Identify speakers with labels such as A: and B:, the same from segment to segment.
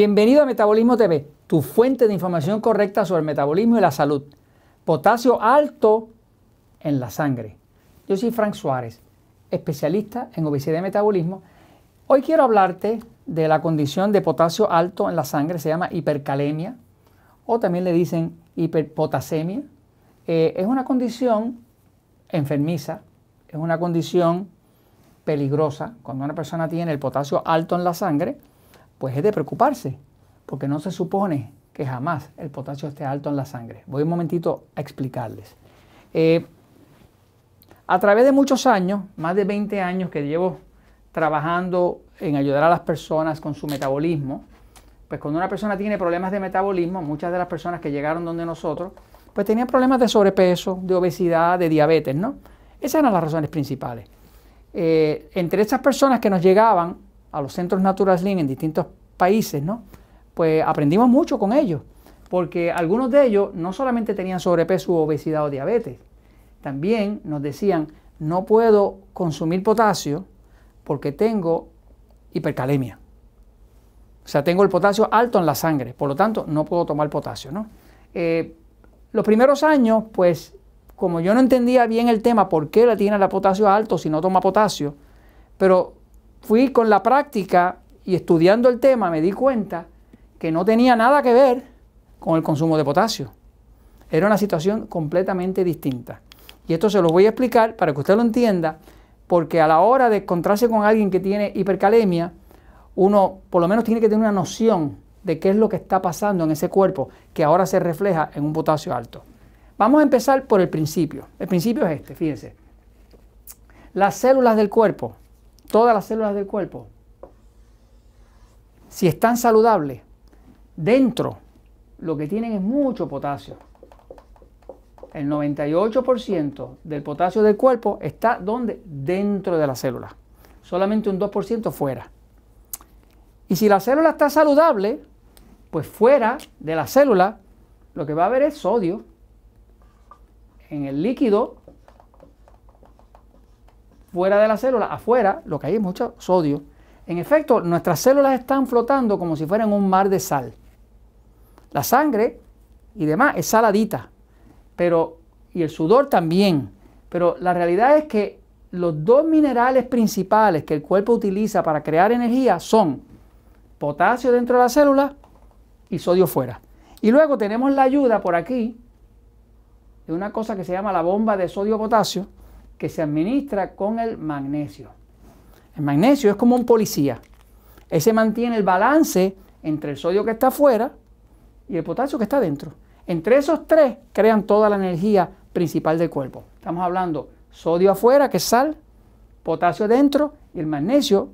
A: Bienvenido a Metabolismo TV, tu fuente de información correcta sobre el metabolismo y la salud. Potasio alto en la sangre. Yo soy Frank Suárez, especialista en obesidad y metabolismo. Hoy quiero hablarte de la condición de potasio alto en la sangre, se llama hipercalemia o también le dicen hiperpotasemia. Eh, es una condición enfermiza, es una condición peligrosa. Cuando una persona tiene el potasio alto en la sangre, pues es de preocuparse, porque no se supone que jamás el potasio esté alto en la sangre. Voy un momentito a explicarles. Eh, a través de muchos años, más de 20 años que llevo trabajando en ayudar a las personas con su metabolismo, pues cuando una persona tiene problemas de metabolismo, muchas de las personas que llegaron donde nosotros, pues tenían problemas de sobrepeso, de obesidad, de diabetes, ¿no? Esas eran las razones principales. Eh, entre esas personas que nos llegaban a los centros Natural Slim en distintos países, ¿no? Pues aprendimos mucho con ellos, porque algunos de ellos no solamente tenían sobrepeso, obesidad o diabetes, también nos decían, no puedo consumir potasio porque tengo hipercalemia. O sea, tengo el potasio alto en la sangre, por lo tanto, no puedo tomar potasio, ¿no? Eh, los primeros años, pues, como yo no entendía bien el tema, por qué la tiene el potasio alto si no toma potasio, pero fui con la práctica y estudiando el tema me di cuenta que no tenía nada que ver con el consumo de potasio. Era una situación completamente distinta. Y esto se lo voy a explicar para que usted lo entienda, porque a la hora de encontrarse con alguien que tiene hipercalemia, uno por lo menos tiene que tener una noción de qué es lo que está pasando en ese cuerpo que ahora se refleja en un potasio alto. Vamos a empezar por el principio. El principio es este, fíjense. Las células del cuerpo todas las células del cuerpo, si están saludables, dentro lo que tienen es mucho potasio. El 98% del potasio del cuerpo está donde? Dentro de la célula. Solamente un 2% fuera. Y si la célula está saludable, pues fuera de la célula lo que va a haber es sodio. En el líquido fuera de la célula, afuera, lo que hay es mucho sodio. En efecto, nuestras células están flotando como si fueran un mar de sal. La sangre y demás es saladita, pero y el sudor también. Pero la realidad es que los dos minerales principales que el cuerpo utiliza para crear energía son potasio dentro de la célula y sodio fuera. Y luego tenemos la ayuda por aquí de una cosa que se llama la bomba de sodio-potasio, que se administra con el magnesio. El magnesio es como un policía. Ese mantiene el balance entre el sodio que está afuera y el potasio que está dentro. Entre esos tres crean toda la energía principal del cuerpo. Estamos hablando sodio afuera, que es sal, potasio dentro y el magnesio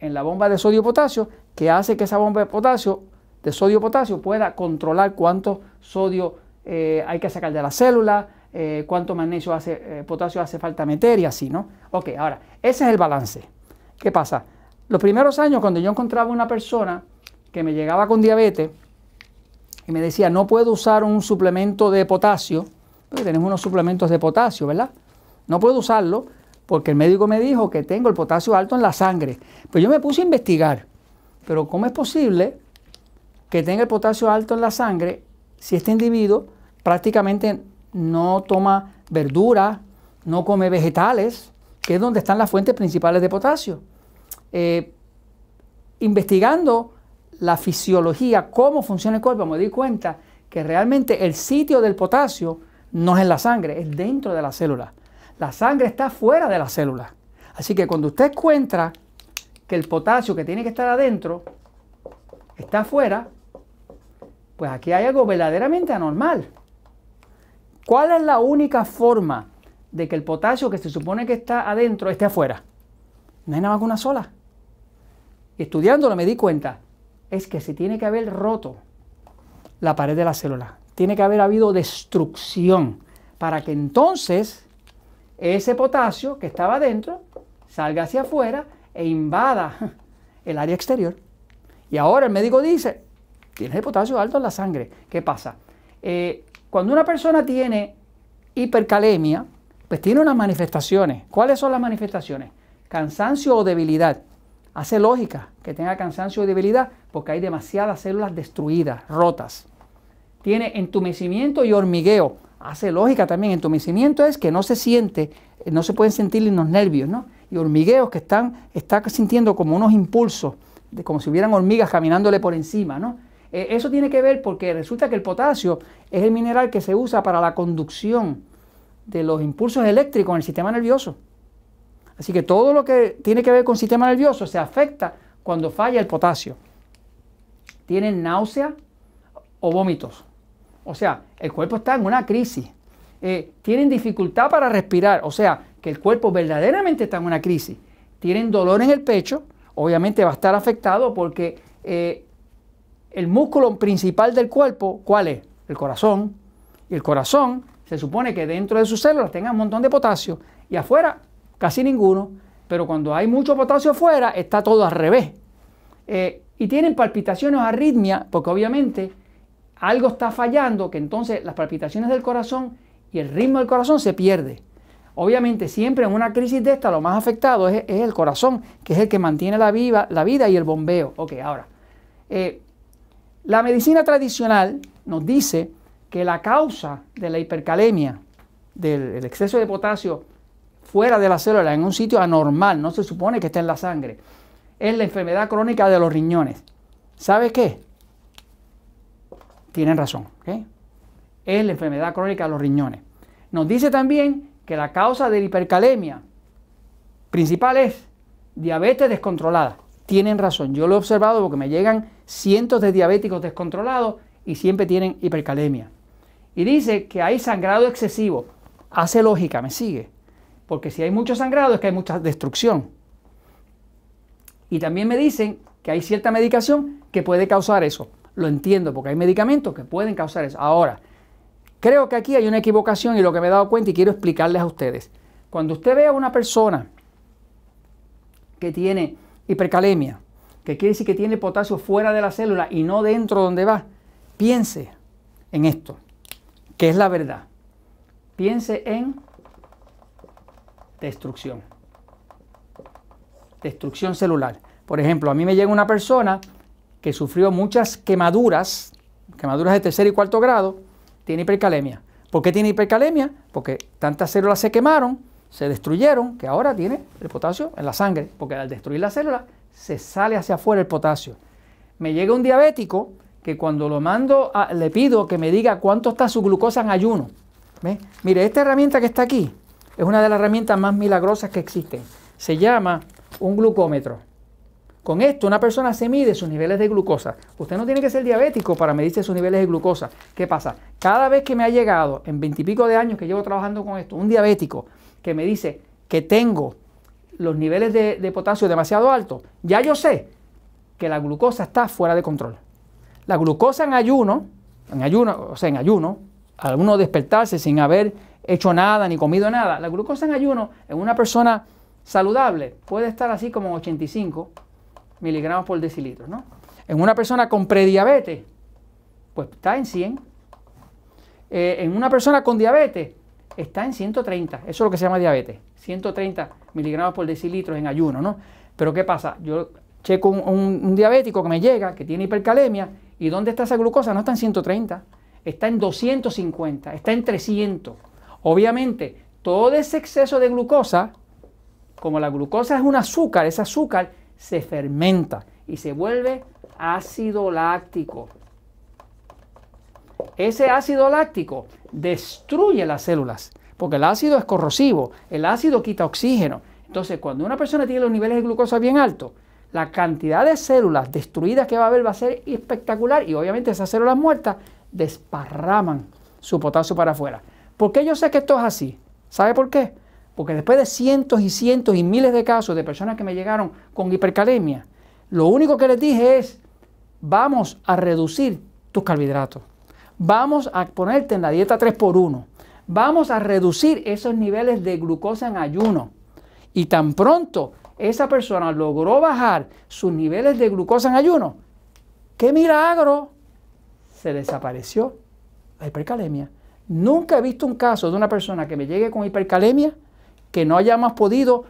A: en la bomba de sodio-potasio, que hace que esa bomba de potasio, de sodio-potasio, pueda controlar cuánto sodio eh, hay que sacar de la célula, eh, cuánto magnesio hace, eh, potasio hace falta meter y así, ¿no? Ok, ahora, ese es el balance. ¿Qué pasa? Los primeros años, cuando yo encontraba una persona que me llegaba con diabetes y me decía, no puedo usar un suplemento de potasio, porque tenemos unos suplementos de potasio, ¿verdad? No puedo usarlo porque el médico me dijo que tengo el potasio alto en la sangre. Pues yo me puse a investigar, pero ¿cómo es posible que tenga el potasio alto en la sangre si este individuo prácticamente no toma verdura, no come vegetales, que es donde están las fuentes principales de potasio. Eh, investigando la fisiología, cómo funciona el cuerpo, me di cuenta que realmente el sitio del potasio no es en la sangre, es dentro de la célula. La sangre está fuera de la célula. Así que cuando usted encuentra que el potasio que tiene que estar adentro está afuera, pues aquí hay algo verdaderamente anormal. ¿Cuál es la única forma de que el potasio que se supone que está adentro esté afuera? No hay nada más que una sola. estudiándolo me di cuenta, es que se tiene que haber roto la pared de la célula. Tiene que haber habido destrucción para que entonces ese potasio que estaba adentro salga hacia afuera e invada el área exterior. Y ahora el médico dice, tienes el potasio alto en la sangre. ¿Qué pasa? Eh, cuando una persona tiene hipercalemia, pues tiene unas manifestaciones. ¿Cuáles son las manifestaciones? Cansancio o debilidad. Hace lógica que tenga cansancio y debilidad porque hay demasiadas células destruidas, rotas. Tiene entumecimiento y hormigueo. Hace lógica también. Entumecimiento es que no se siente, no se pueden sentir los nervios, ¿no? Y hormigueos que están, está sintiendo como unos impulsos, de, como si hubieran hormigas caminándole por encima, ¿no? Eh, eso tiene que ver porque resulta que el potasio es el mineral que se usa para la conducción de los impulsos eléctricos en el sistema nervioso. Así que todo lo que tiene que ver con el sistema nervioso se afecta cuando falla el potasio. Tienen náusea o vómitos. O sea, el cuerpo está en una crisis. Eh, tienen dificultad para respirar. O sea, que el cuerpo verdaderamente está en una crisis. Tienen dolor en el pecho. Obviamente va a estar afectado porque eh, el músculo principal del cuerpo, ¿cuál es? El corazón. Y el corazón se supone que dentro de sus células tenga un montón de potasio y afuera casi ninguno, pero cuando hay mucho potasio afuera está todo al revés. Eh, y tienen palpitaciones arritmia, porque obviamente algo está fallando, que entonces las palpitaciones del corazón y el ritmo del corazón se pierde. Obviamente siempre en una crisis de esta lo más afectado es, el corazón, que es el que mantiene la, la vida y el bombeo. Ok, ahora, eh, la medicina tradicional nos dice que la causa de la hipercalemia, del exceso de potasio fuera de la célula, en un sitio anormal, no se supone que esté en la sangre, es la enfermedad crónica de los riñones. ¿Sabe qué? Tienen razón. Es la enfermedad crónica de los riñones. Nos dice también que la causa de la hipercalemia principal es diabetes descontrolada. Tienen razón. Yo lo he observado porque me llegan cientos de diabéticos descontrolados y siempre tienen hipercalemia. Y dice que hay sangrado excesivo. Hace lógica, me sigue porque si hay mucho sangrado es que hay mucha destrucción. Y también me dicen que hay cierta medicación que puede causar eso. Lo entiendo, porque hay medicamentos que pueden causar eso. Ahora, creo que aquí hay una equivocación y lo que me he dado cuenta y quiero explicarles a ustedes. Cuando usted ve a una persona que tiene hipercalemia, que quiere decir que tiene potasio fuera de la célula y no dentro donde va, piense en esto, que es la verdad. Piense en destrucción. Destrucción celular. Por ejemplo, a mí me llega una persona que sufrió muchas quemaduras, quemaduras de tercer y cuarto grado, tiene hipercalemia. ¿Por qué tiene hipercalemia? Porque tantas células se quemaron, se destruyeron, que ahora tiene el potasio en la sangre, porque al destruir la célula se sale hacia afuera el potasio. Me llega un diabético que cuando lo mando, le pido que me diga cuánto está su glucosa en ayuno. Mire, esta herramienta que está aquí, es una de las herramientas más milagrosas que existen. Se llama un glucómetro. Con esto una persona se mide sus niveles de glucosa. Usted no tiene que ser diabético para medirse sus niveles de glucosa. ¿Qué pasa? Cada vez que me ha llegado en veintipico de años que llevo trabajando con esto, un diabético que me dice que tengo los niveles de, potasio demasiado altos, ya yo sé que la glucosa está fuera de control. La glucosa en ayuno, en ayuno, o sea, en ayuno, al uno despertarse sin haber hecho nada ni comido nada. La glucosa en ayuno en una persona saludable puede estar así como 85 miligramos por decilitro. ¿no? En una persona con prediabetes, pues está en 100. Eh, en una persona con diabetes, está en 130. Eso es lo que se llama diabetes. 130 miligramos por decilitro en ayuno. ¿no? Pero ¿qué pasa? Yo checo un, un diabético que me llega, que tiene hipercalemia, ¿y dónde está esa glucosa? No está en 130, está en 250, está en 300. Obviamente, todo ese exceso de glucosa, como la glucosa es un azúcar, ese azúcar se fermenta y se vuelve ácido láctico. Ese ácido láctico destruye las células, porque el ácido es corrosivo, el ácido quita oxígeno. Entonces, cuando una persona tiene los niveles de glucosa bien altos, la cantidad de células destruidas que va a haber va a ser espectacular y obviamente esas células muertas desparraman su potasio para afuera. ¿Por qué yo sé que esto es así? ¿Sabe por qué? Porque después de cientos y cientos y miles de casos de personas que me llegaron con hipercalemia, lo único que les dije es, vamos a reducir tus carbohidratos. Vamos a ponerte en la dieta 3x1. Vamos a reducir esos niveles de glucosa en ayuno. Y tan pronto esa persona logró bajar sus niveles de glucosa en ayuno, ¡qué milagro! Se desapareció la hipercalemia. Nunca he visto un caso de una persona que me llegue con hipercalemia que no hayamos podido,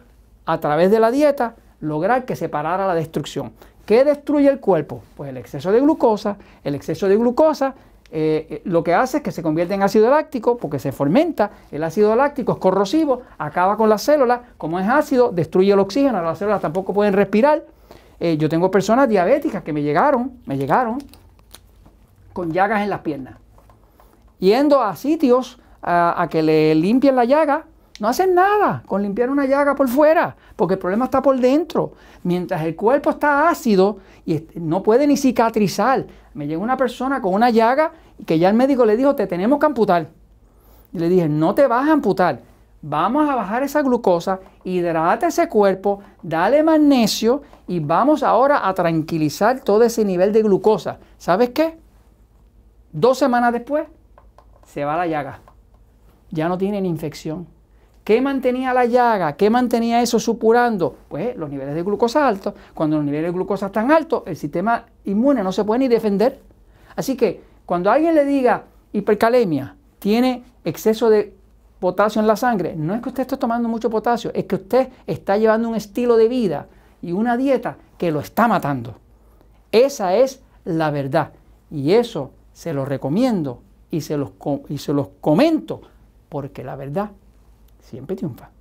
A: a través de la dieta, lograr que se parara la destrucción. ¿Qué destruye el cuerpo? Pues el exceso de glucosa. El exceso de glucosa eh, eh, lo que hace es que se convierte en ácido láctico porque se fermenta. El ácido láctico es corrosivo, acaba con las células. Como es ácido, destruye el oxígeno. Las células tampoco pueden respirar. Eh, yo tengo personas diabéticas que me llegaron, me llegaron con llagas en las piernas. Yendo a sitios a, que le limpien la llaga, no hacen nada con limpiar una llaga por fuera, porque el problema está por dentro. Mientras el cuerpo está ácido y no puede ni cicatrizar. Me llegó una persona con una llaga que ya el médico le dijo, te tenemos que amputar. Y le dije, no te vas a amputar. Vamos a bajar esa glucosa, hidrata ese cuerpo, dale magnesio y vamos ahora a tranquilizar todo ese nivel de glucosa. ¿Sabes qué? Dos semanas después se va la llaga. Ya no tienen infección. ¿Qué mantenía la llaga? ¿Qué mantenía eso supurando? Pues los niveles de glucosa altos. Cuando los niveles de glucosa están altos, el sistema inmune no se puede ni defender. Así que cuando alguien le diga hipercalemia, tiene exceso de potasio en la sangre, no es que usted esté tomando mucho potasio, es que usted está llevando un estilo de vida y una dieta que lo está matando. Esa es la verdad. Y eso se lo recomiendo y se los, y se los comento porque la verdad siempre triunfa.